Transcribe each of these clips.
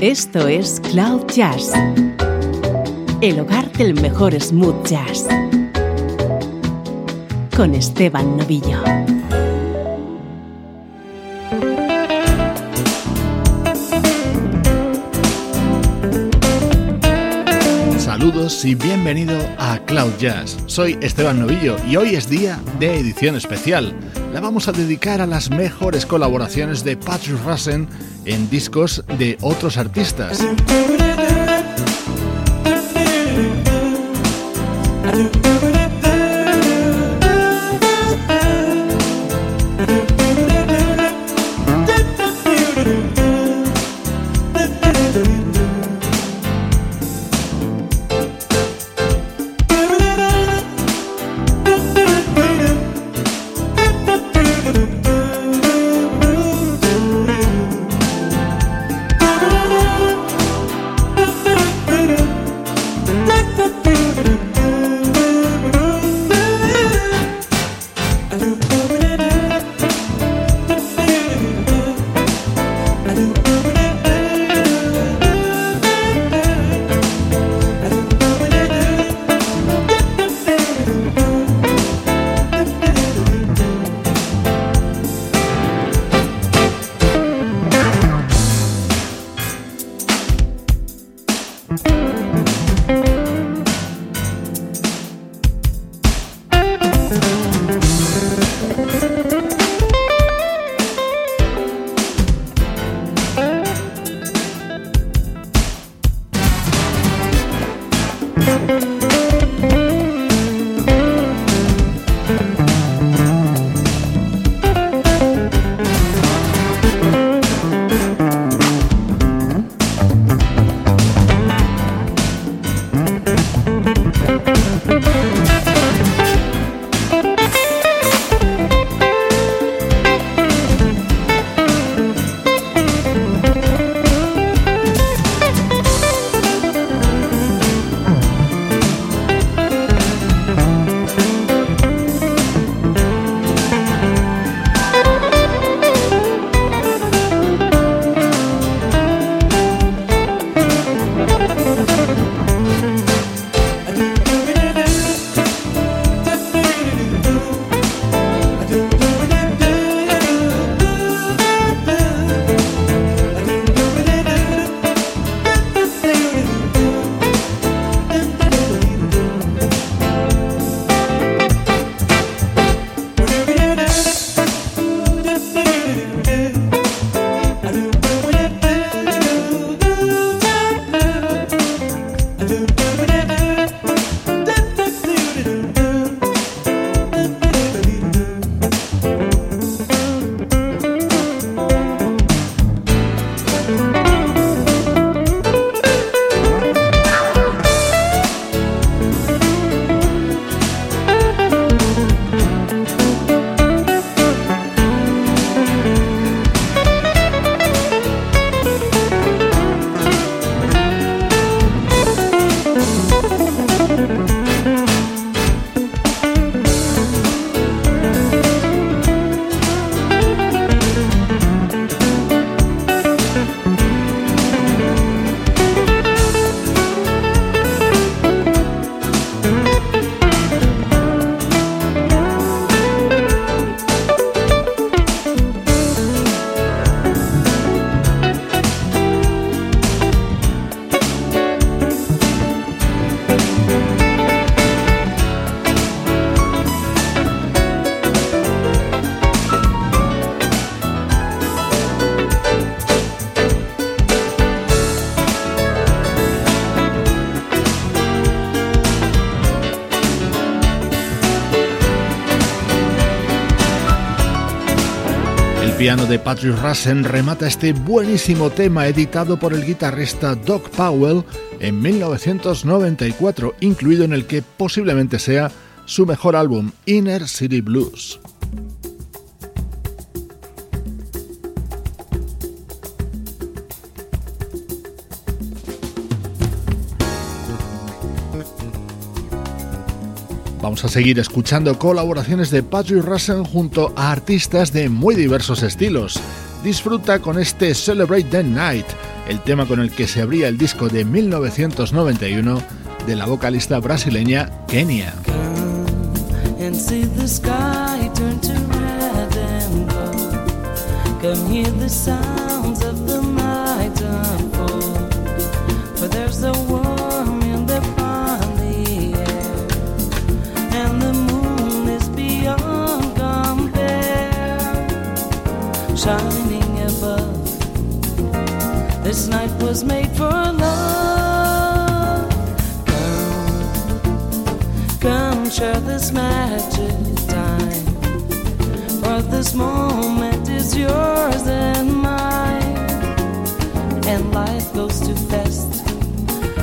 Esto es Cloud Jazz, el hogar del mejor smooth jazz, con Esteban Novillo. Saludos y bienvenido a Cloud Jazz. Soy Esteban Novillo y hoy es día de edición especial. La vamos a dedicar a las mejores colaboraciones de Patrick Russen en discos de otros artistas. Piano de Patrick Russen remata este buenísimo tema editado por el guitarrista Doc Powell en 1994, incluido en el que posiblemente sea su mejor álbum, Inner City Blues. Vamos a seguir escuchando colaboraciones de Patrick Russell junto a artistas de muy diversos estilos. disfruta con este Celebrate the Night, el tema con el que se abría el disco de 1991 de la vocalista brasileña Kenia. Shining above. This night was made for love. Come, come, share this magic time. For this moment is yours and mine. And life goes too fast.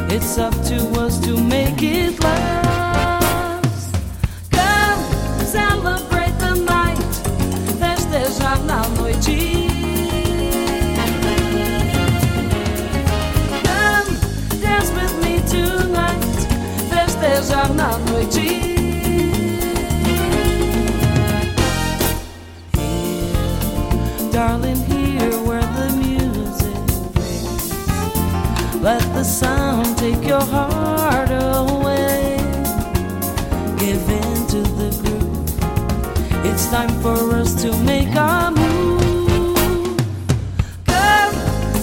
It's up to us to make it last. Na noite. Here, darling, here where the music plays. Let the sound take your heart away. Give in to the groove. It's time for us to make a move. Come,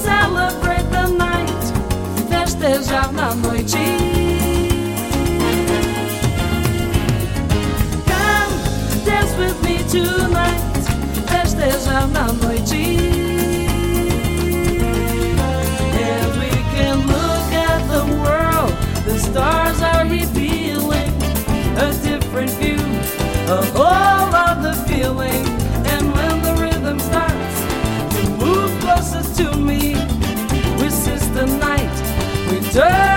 celebrate the night. Festejar na noite. A whole other feeling. And when the rhythm starts to move closer to me, resist the night, we turn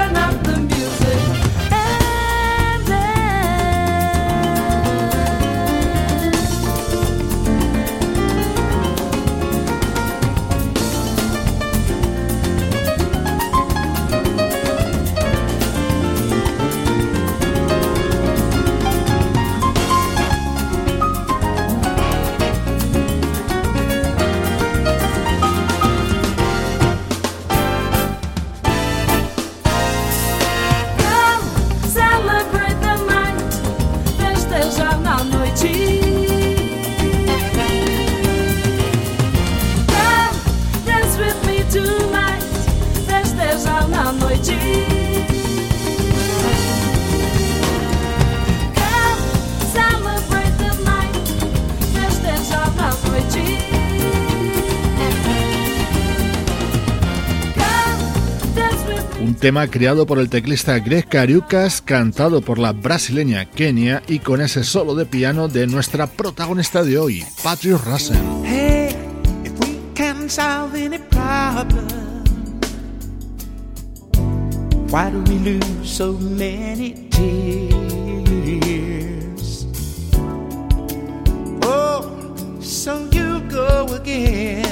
tema creado por el teclista Greg Cariucas, cantado por la brasileña Kenia y con ese solo de piano de nuestra protagonista de hoy, Patrick Russell. Hey, if we can solve any problem, why do we lose so many tears? Oh, so you go again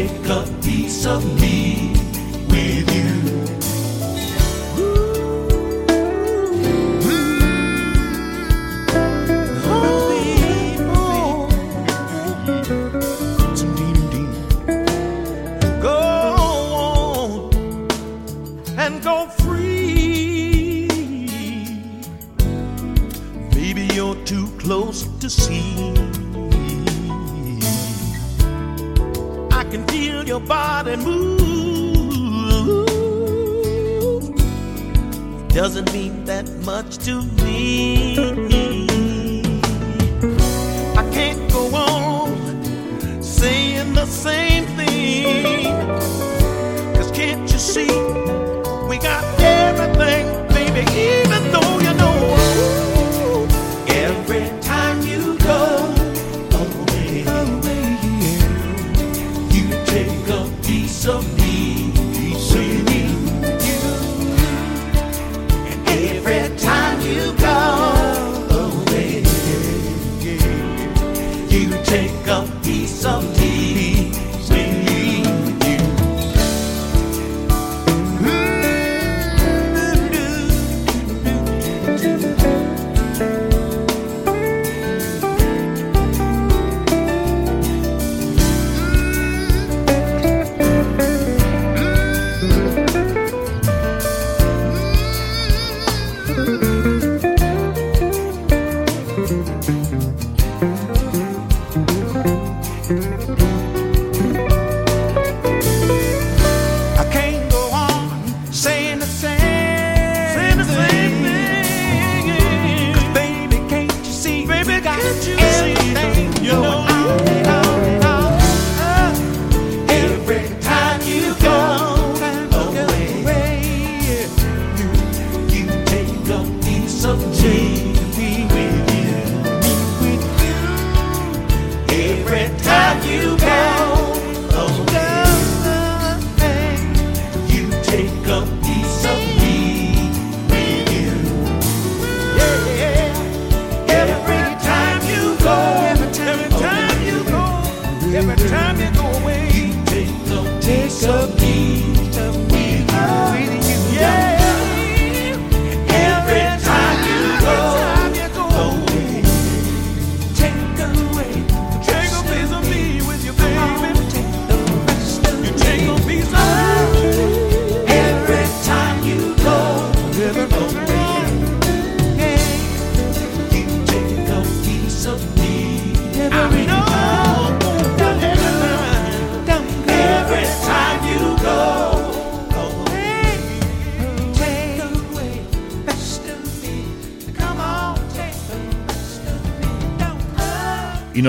take a piece of me with you. Much to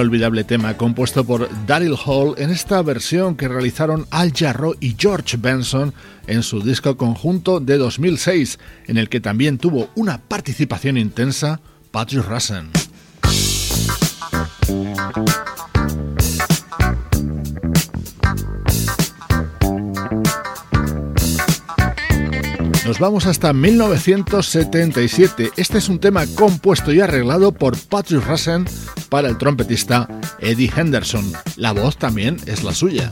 inolvidable tema compuesto por Daryl Hall en esta versión que realizaron Al Jarro y George Benson en su disco conjunto de 2006, en el que también tuvo una participación intensa Patrick Russen. Nos vamos hasta 1977. Este es un tema compuesto y arreglado por Patrick Russen para el trompetista Eddie Henderson. La voz también es la suya.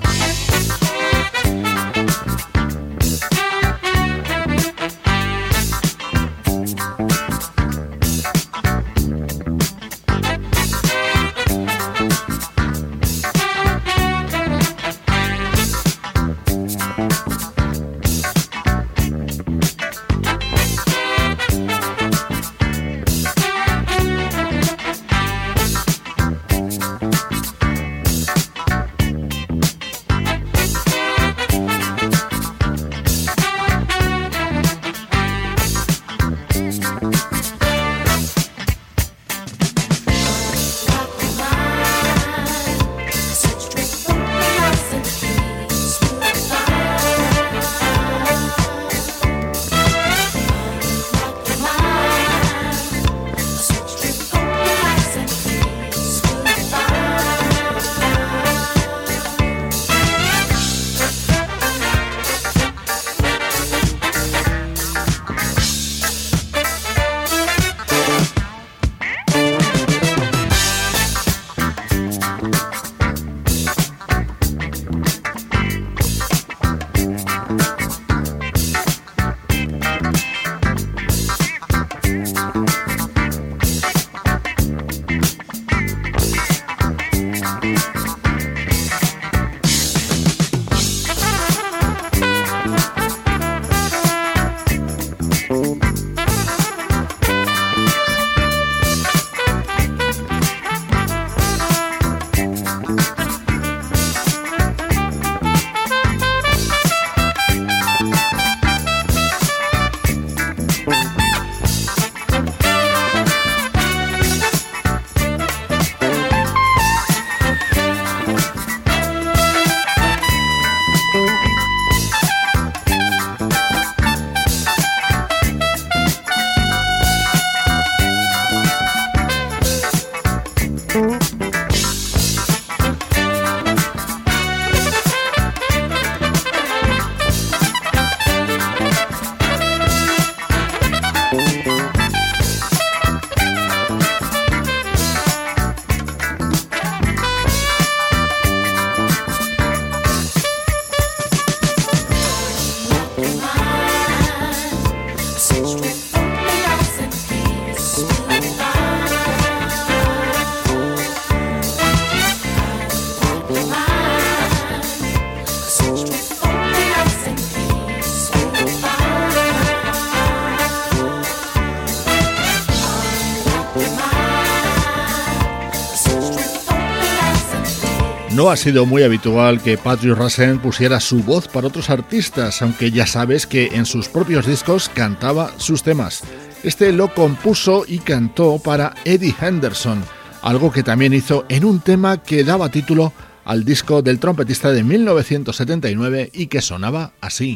Ha sido muy habitual que Patrick Russell pusiera su voz para otros artistas, aunque ya sabes que en sus propios discos cantaba sus temas. Este lo compuso y cantó para Eddie Henderson, algo que también hizo en un tema que daba título al disco del trompetista de 1979 y que sonaba así.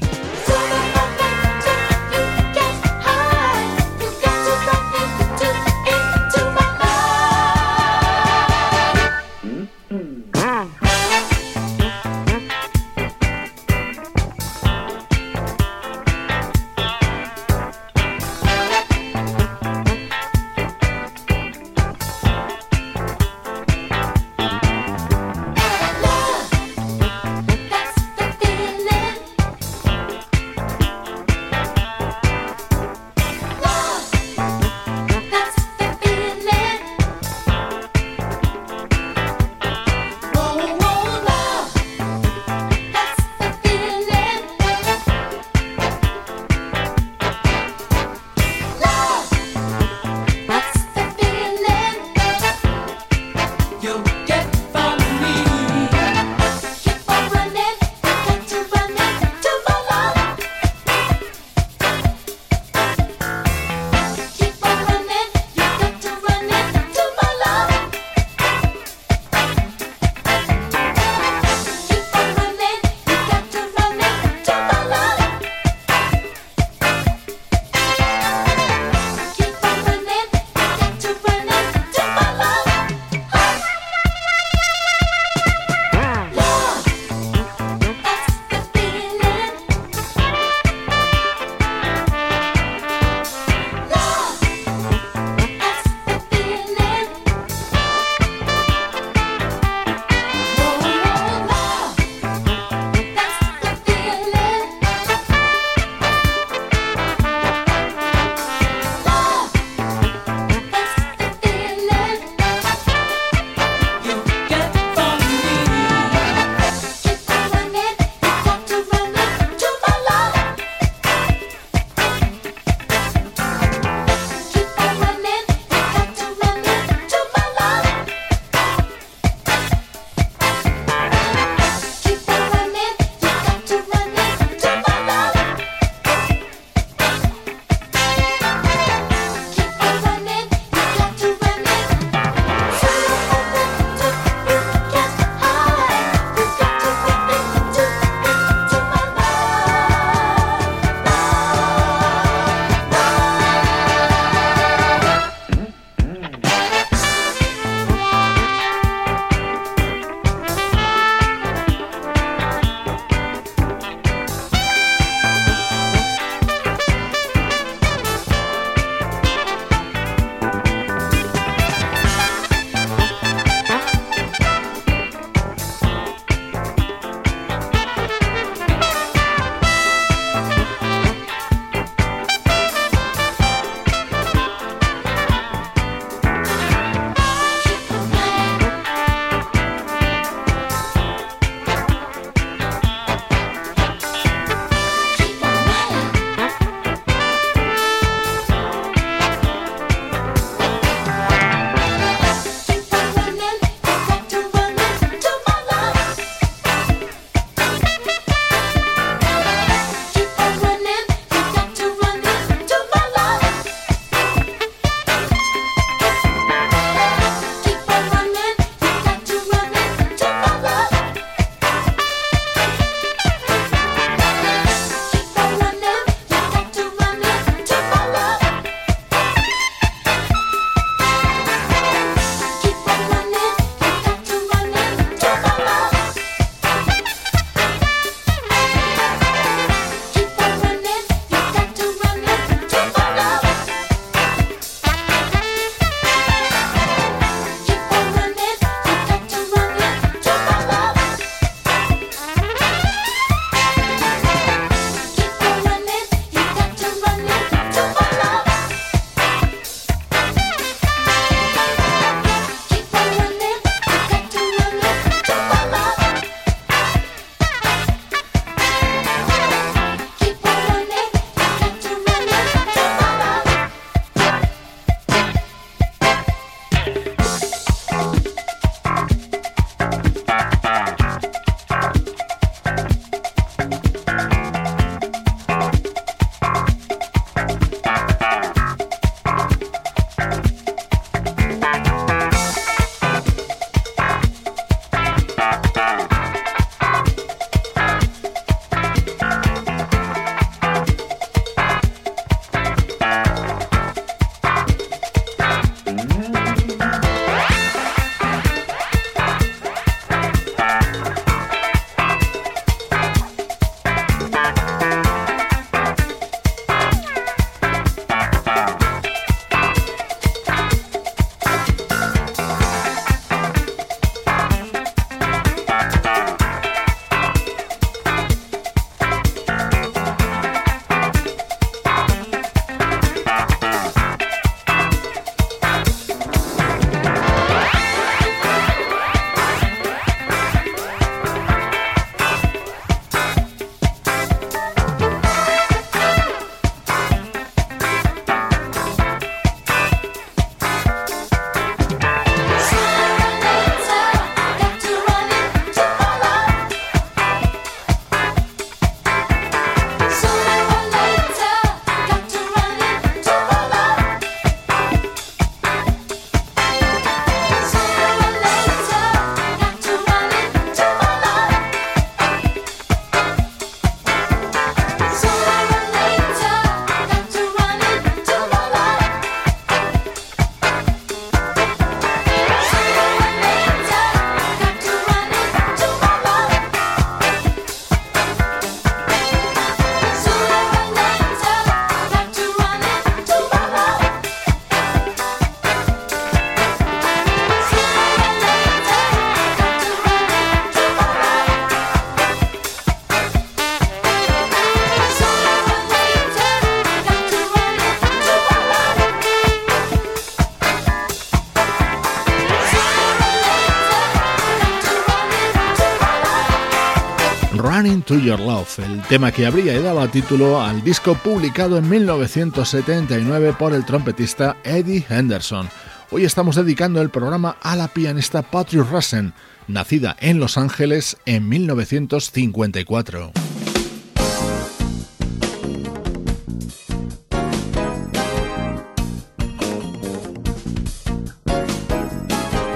El tema que habría dado título al disco publicado en 1979 por el trompetista Eddie Henderson. Hoy estamos dedicando el programa a la pianista Patrick Russen, nacida en Los Ángeles en 1954.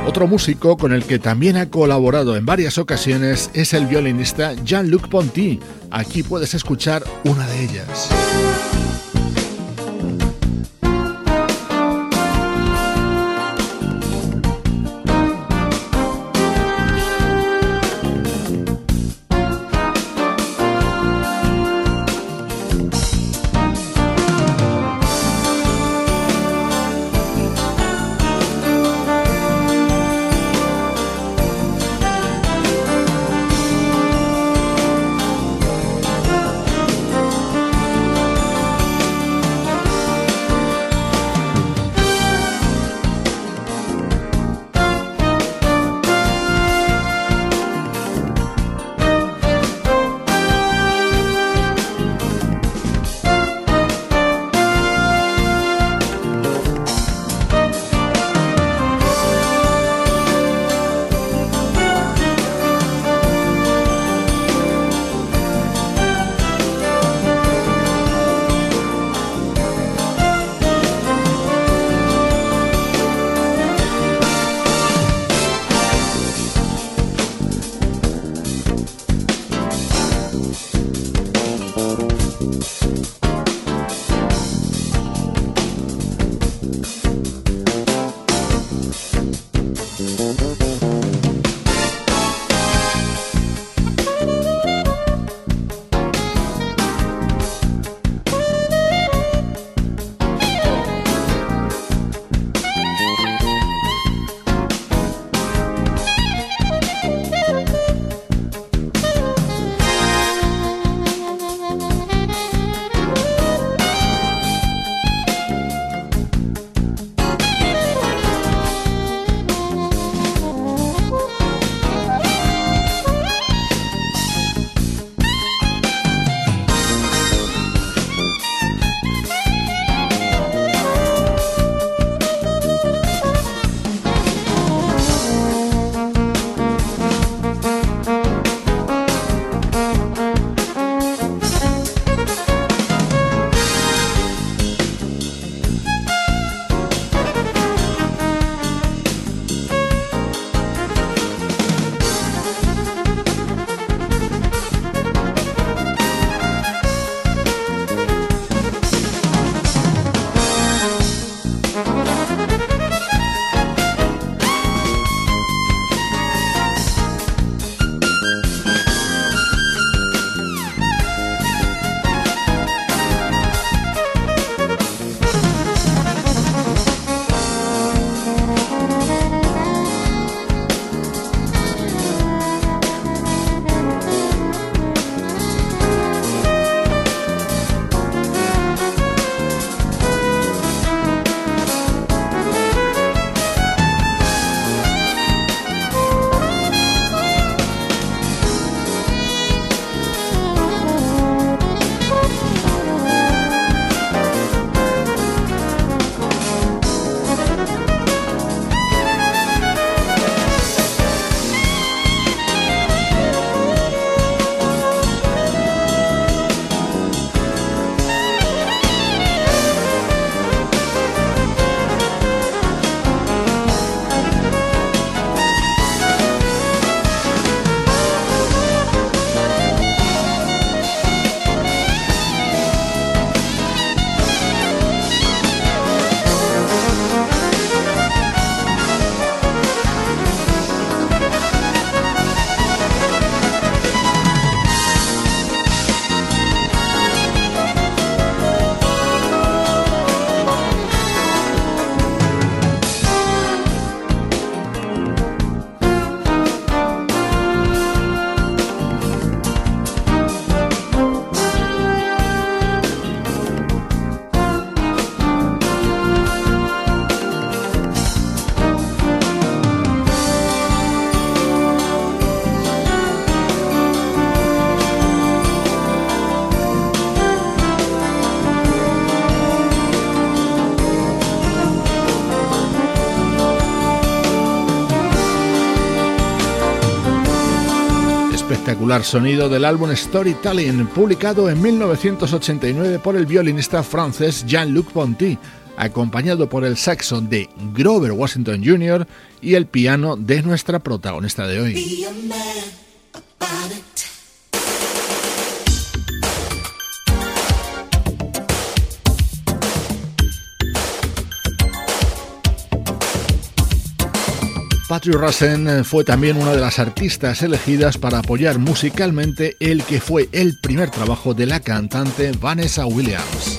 Otro músico con el que también ha colaborado en varias ocasiones es el violinista Jean-Luc Ponty. Aquí puedes escuchar una de ellas. Sonido del álbum Storytelling, publicado en 1989 por el violinista francés Jean-Luc Ponty, acompañado por el saxo de Grover Washington Jr. y el piano de nuestra protagonista de hoy. Patrick Rassen fue también una de las artistas elegidas para apoyar musicalmente el que fue el primer trabajo de la cantante Vanessa Williams.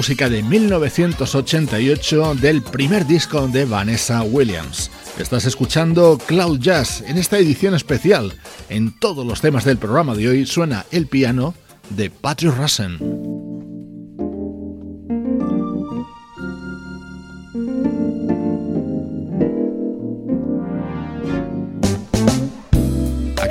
Música de 1988 del primer disco de Vanessa Williams. Estás escuchando Cloud Jazz en esta edición especial. En todos los temas del programa de hoy suena el piano de Patrick Russen.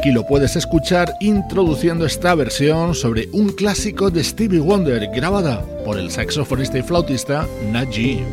Aquí lo puedes escuchar introduciendo esta versión sobre un clásico de Stevie Wonder grabada por el saxofonista y flautista Najee.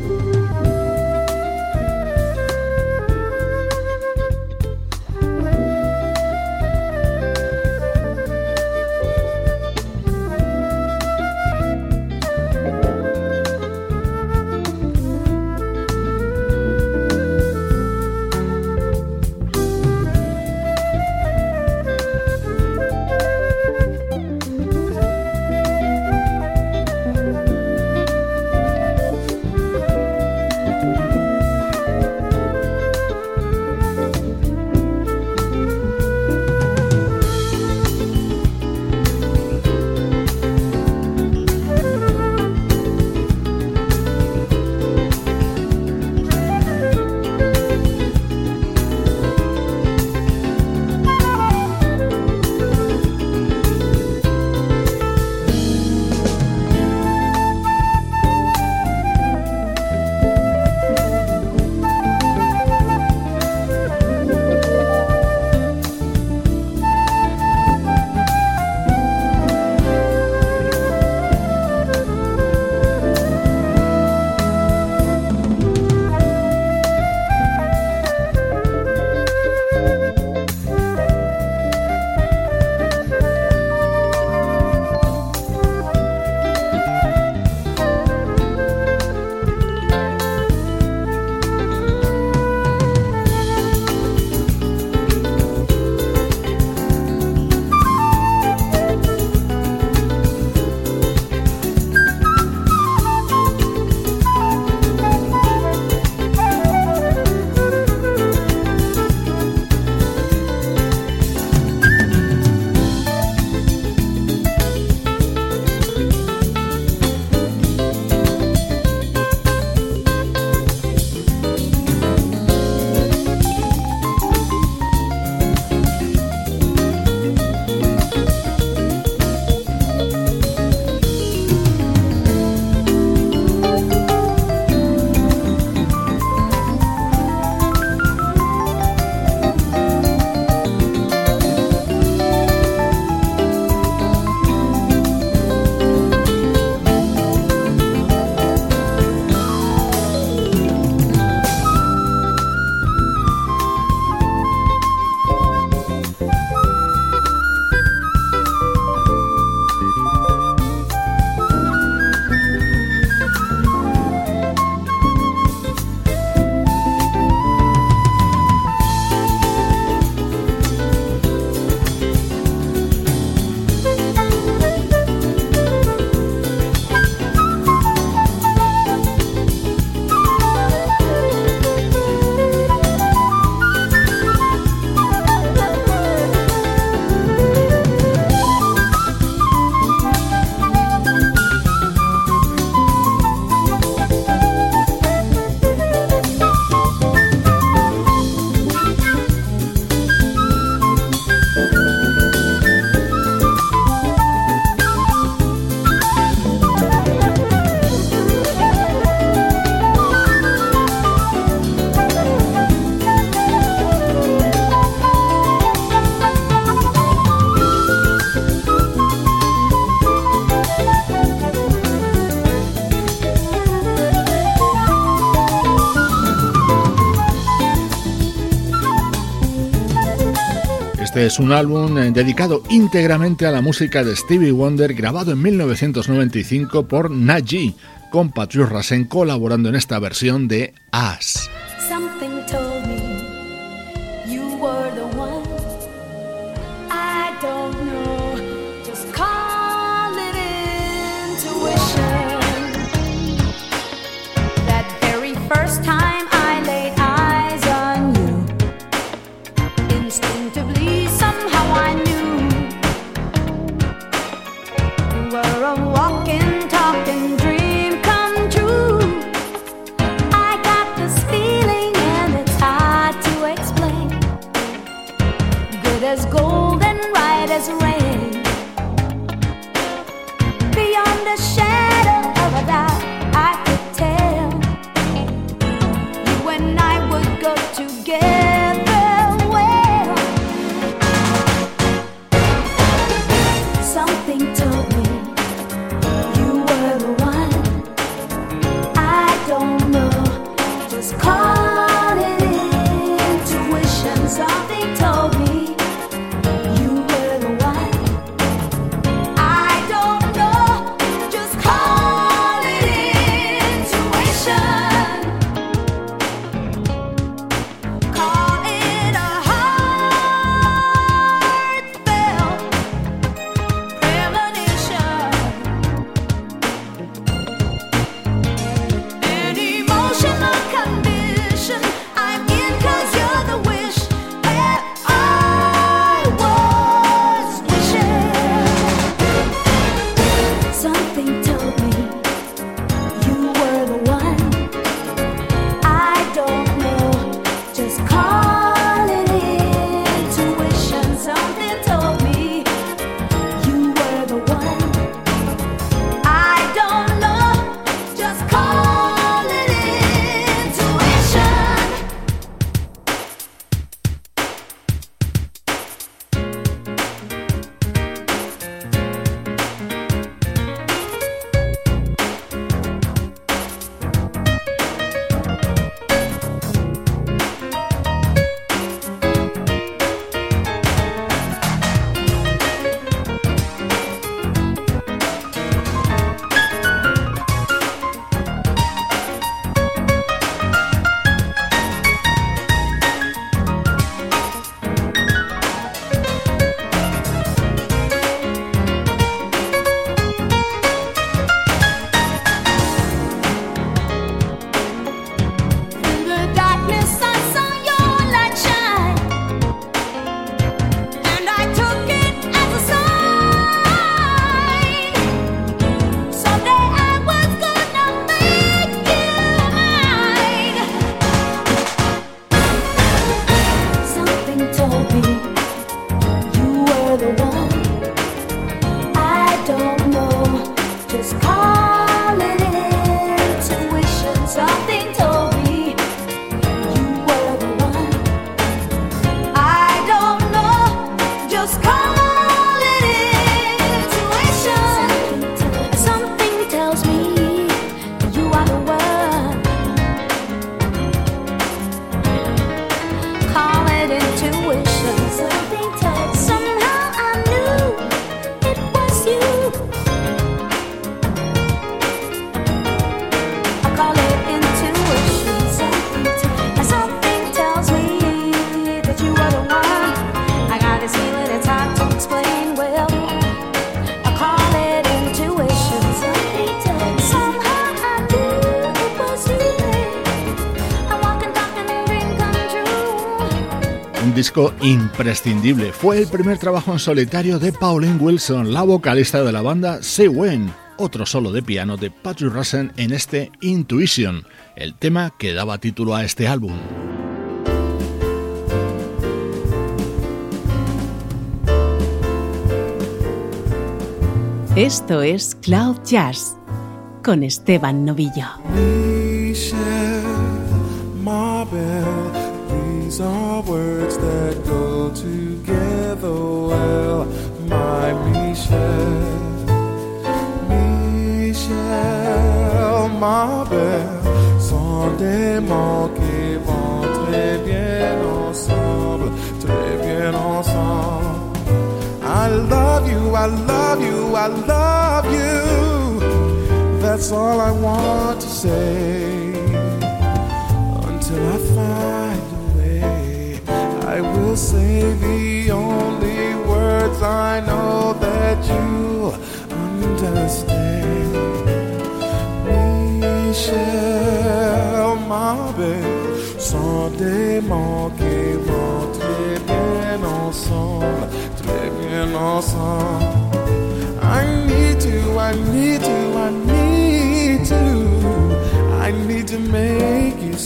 Es un álbum eh, dedicado íntegramente a la música de Stevie Wonder, grabado en 1995 por Najee, con Patrick Rassen colaborando en esta versión de As. Disco imprescindible. Fue el primer trabajo en solitario de Pauline Wilson, la vocalista de la banda Say When, otro solo de piano de Patrick Russell en este Intuition, el tema que daba título a este álbum. Esto es Cloud Jazz con Esteban Novillo. These are words that go together well, my Michel. Michel, ma belle, sont des mots qui vont très bien ensemble, très bien ensemble. I love you, I love you, I love you. That's all I want to say say the only words I know that you understand. Michel, ma belle, sont des qui vont très bien ensemble, très bien ensemble. I need to, I need to, I need to, I need to make you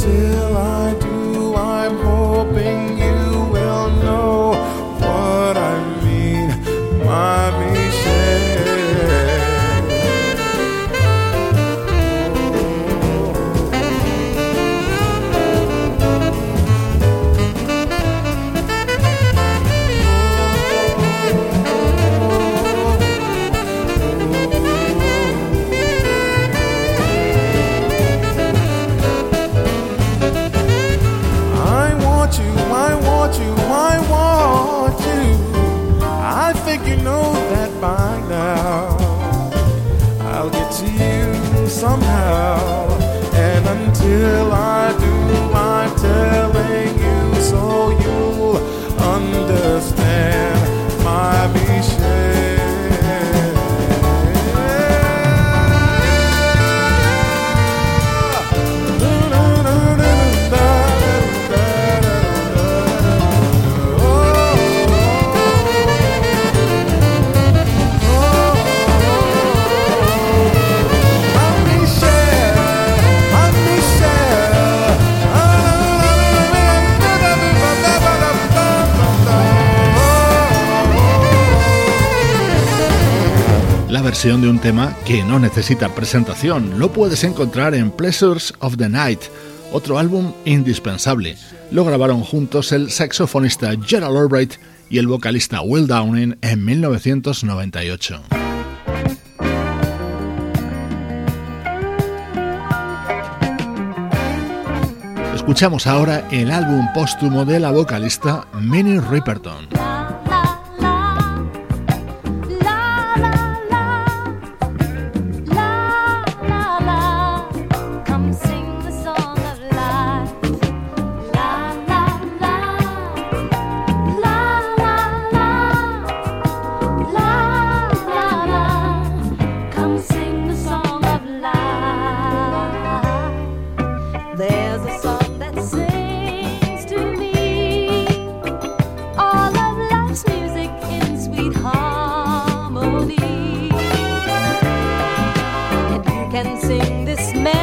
till I you know that by now. I'll get to you somehow, and until I de un tema que no necesita presentación. Lo puedes encontrar en Pleasures of the Night, otro álbum indispensable. Lo grabaron juntos el saxofonista Gerald Albright y el vocalista Will Downing en 1998. Escuchamos ahora el álbum póstumo de la vocalista Minnie Riperton. this man.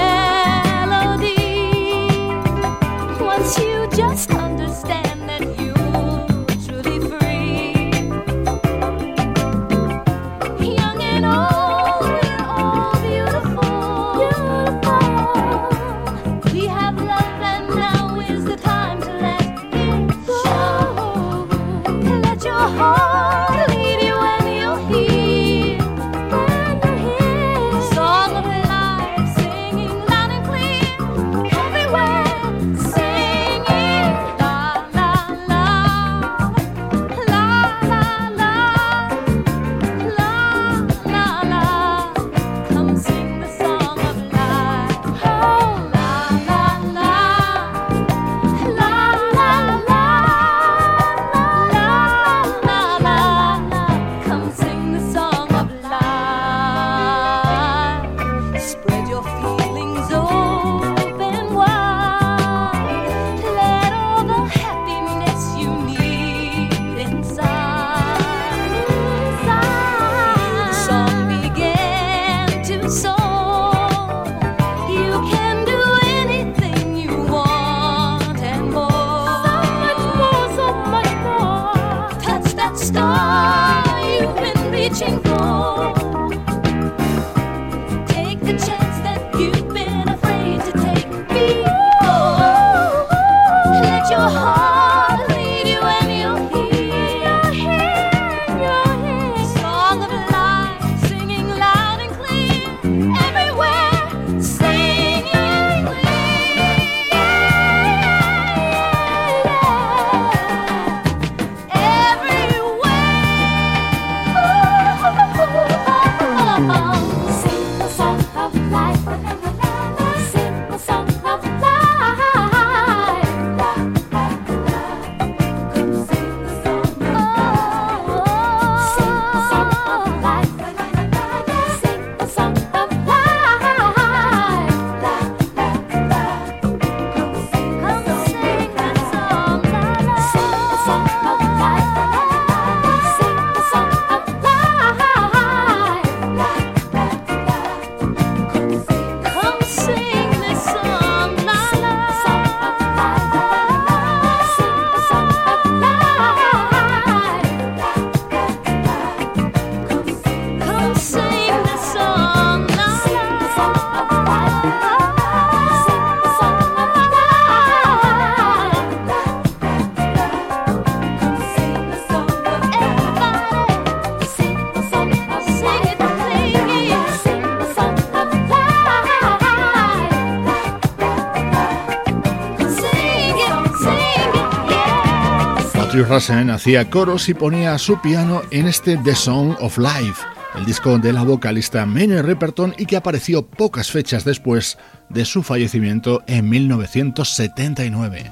Rasen hacía coros y ponía su piano en este The Song of Life, el disco de la vocalista Minnie Riperton y que apareció pocas fechas después de su fallecimiento en 1979.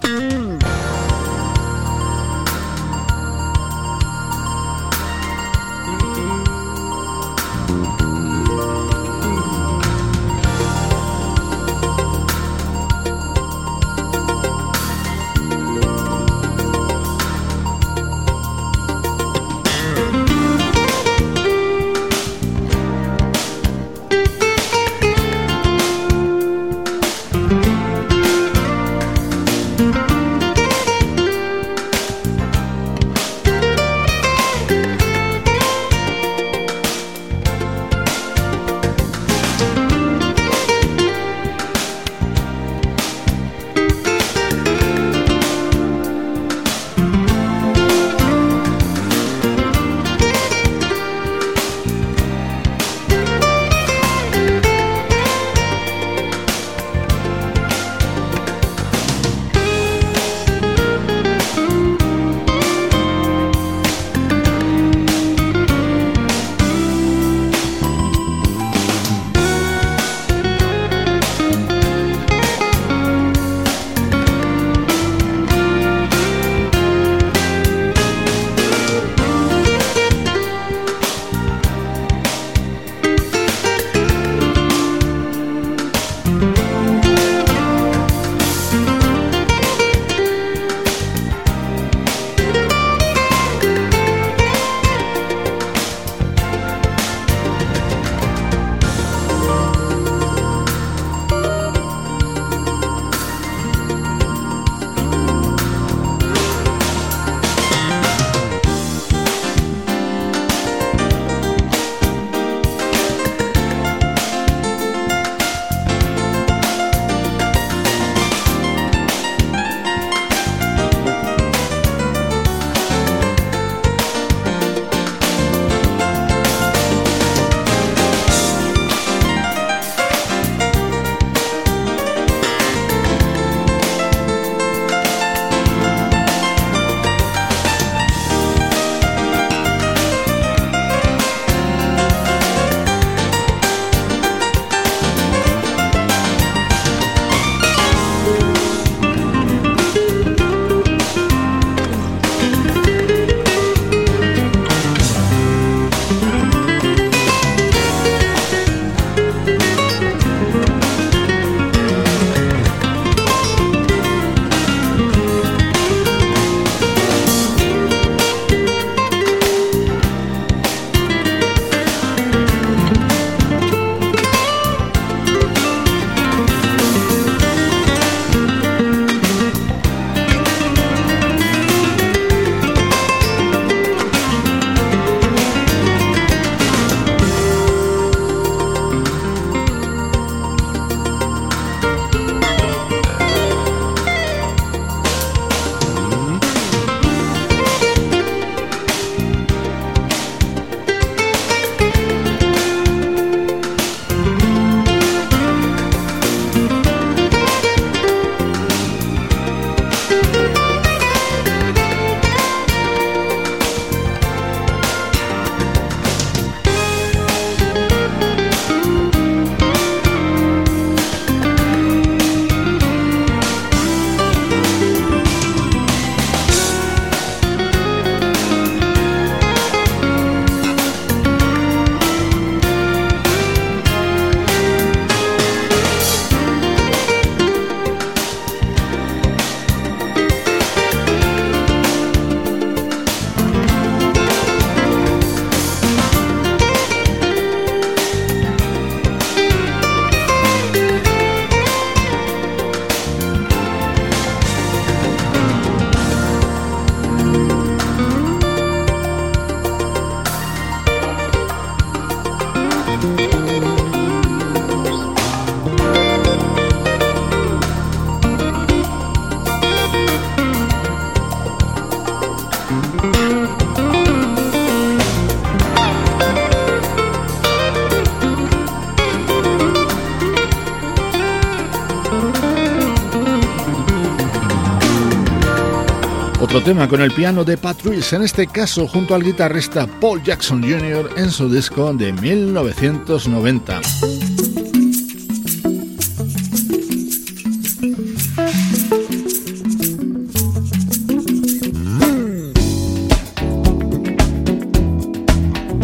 Tema con el piano de Patrice, en este caso junto al guitarrista Paul Jackson Jr. en su disco de 1990.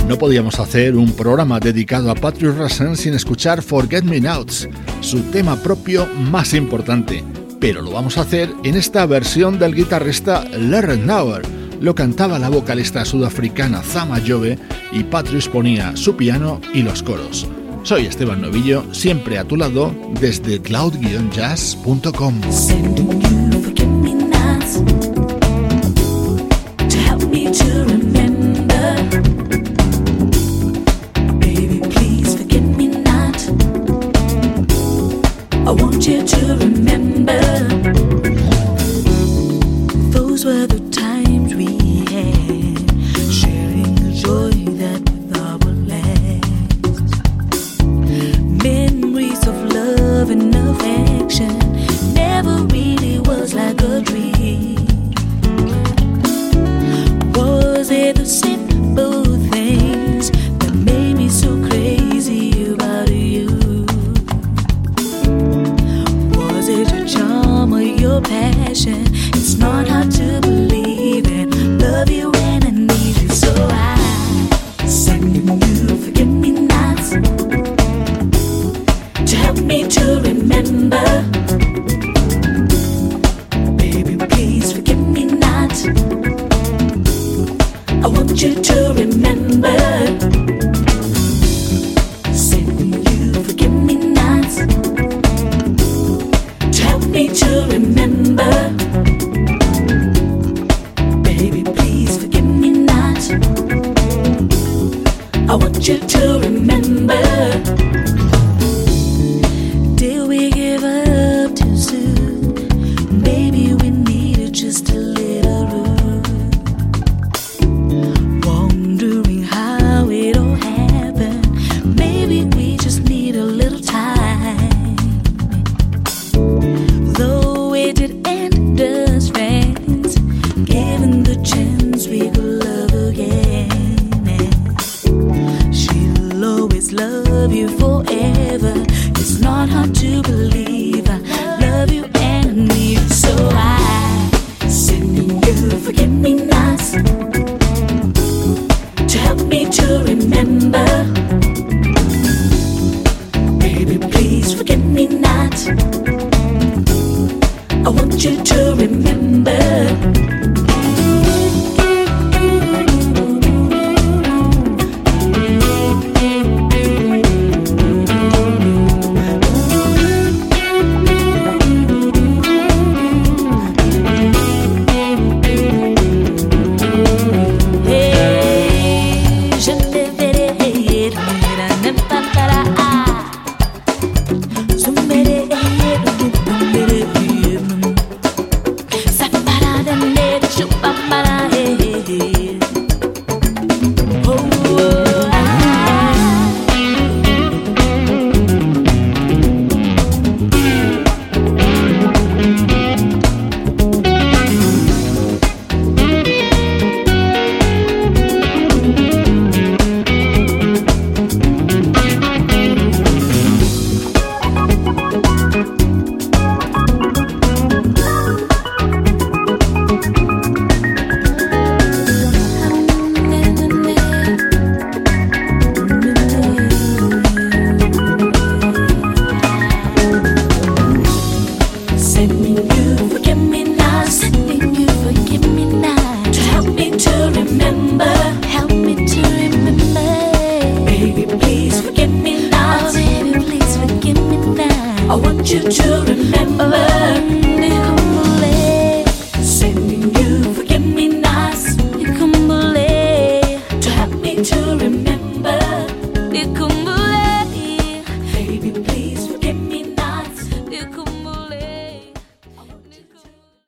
No podíamos hacer un programa dedicado a Patrick Russell sin escuchar Forget Me Nots, su tema propio más importante pero lo vamos a hacer en esta versión del guitarrista Larry Nauer. Lo cantaba la vocalista sudafricana Zama Jove y Patrice ponía su piano y los coros. Soy Esteban Novillo, siempre a tu lado desde cloud-jazz.com.